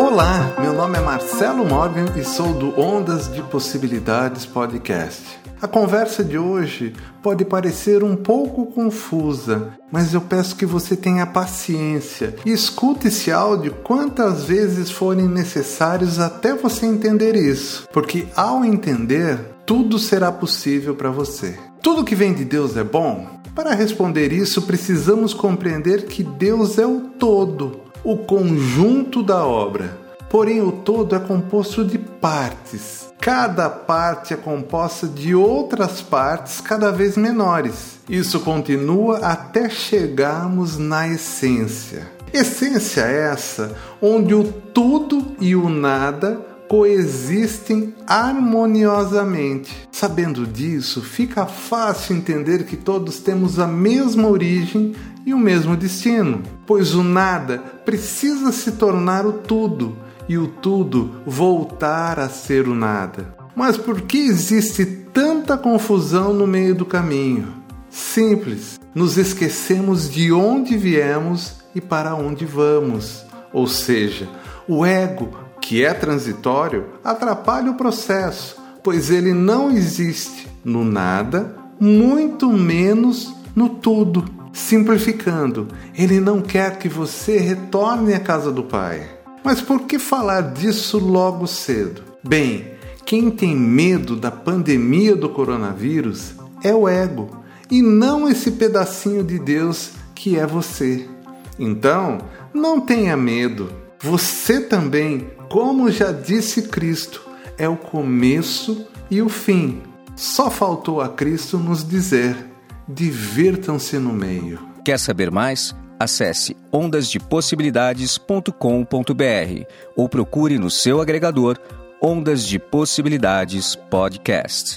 Olá, meu nome é Marcelo Morgan e sou do Ondas de Possibilidades Podcast. A conversa de hoje pode parecer um pouco confusa, mas eu peço que você tenha paciência e escute esse áudio quantas vezes forem necessários até você entender isso, porque ao entender, tudo será possível para você. Tudo que vem de Deus é bom? Para responder isso, precisamos compreender que Deus é o todo o conjunto da obra. Porém, o todo é composto de partes. Cada parte é composta de outras partes cada vez menores. Isso continua até chegarmos na essência. Essência essa onde o tudo e o nada coexistem harmoniosamente. Sabendo disso, fica fácil entender que todos temos a mesma origem e o mesmo destino, pois o nada precisa se tornar o tudo e o tudo voltar a ser o nada. Mas por que existe tanta confusão no meio do caminho? Simples, nos esquecemos de onde viemos e para onde vamos. Ou seja, o ego que é transitório, atrapalha o processo, pois ele não existe no nada, muito menos no tudo. Simplificando, ele não quer que você retorne à casa do Pai. Mas por que falar disso logo cedo? Bem, quem tem medo da pandemia do coronavírus é o ego e não esse pedacinho de Deus que é você. Então, não tenha medo. Você também como já disse Cristo, é o começo e o fim. Só faltou a Cristo nos dizer: divirtam-se no meio. Quer saber mais? Acesse ondasdepossibilidades.com.br ou procure no seu agregador Ondas de Possibilidades Podcast.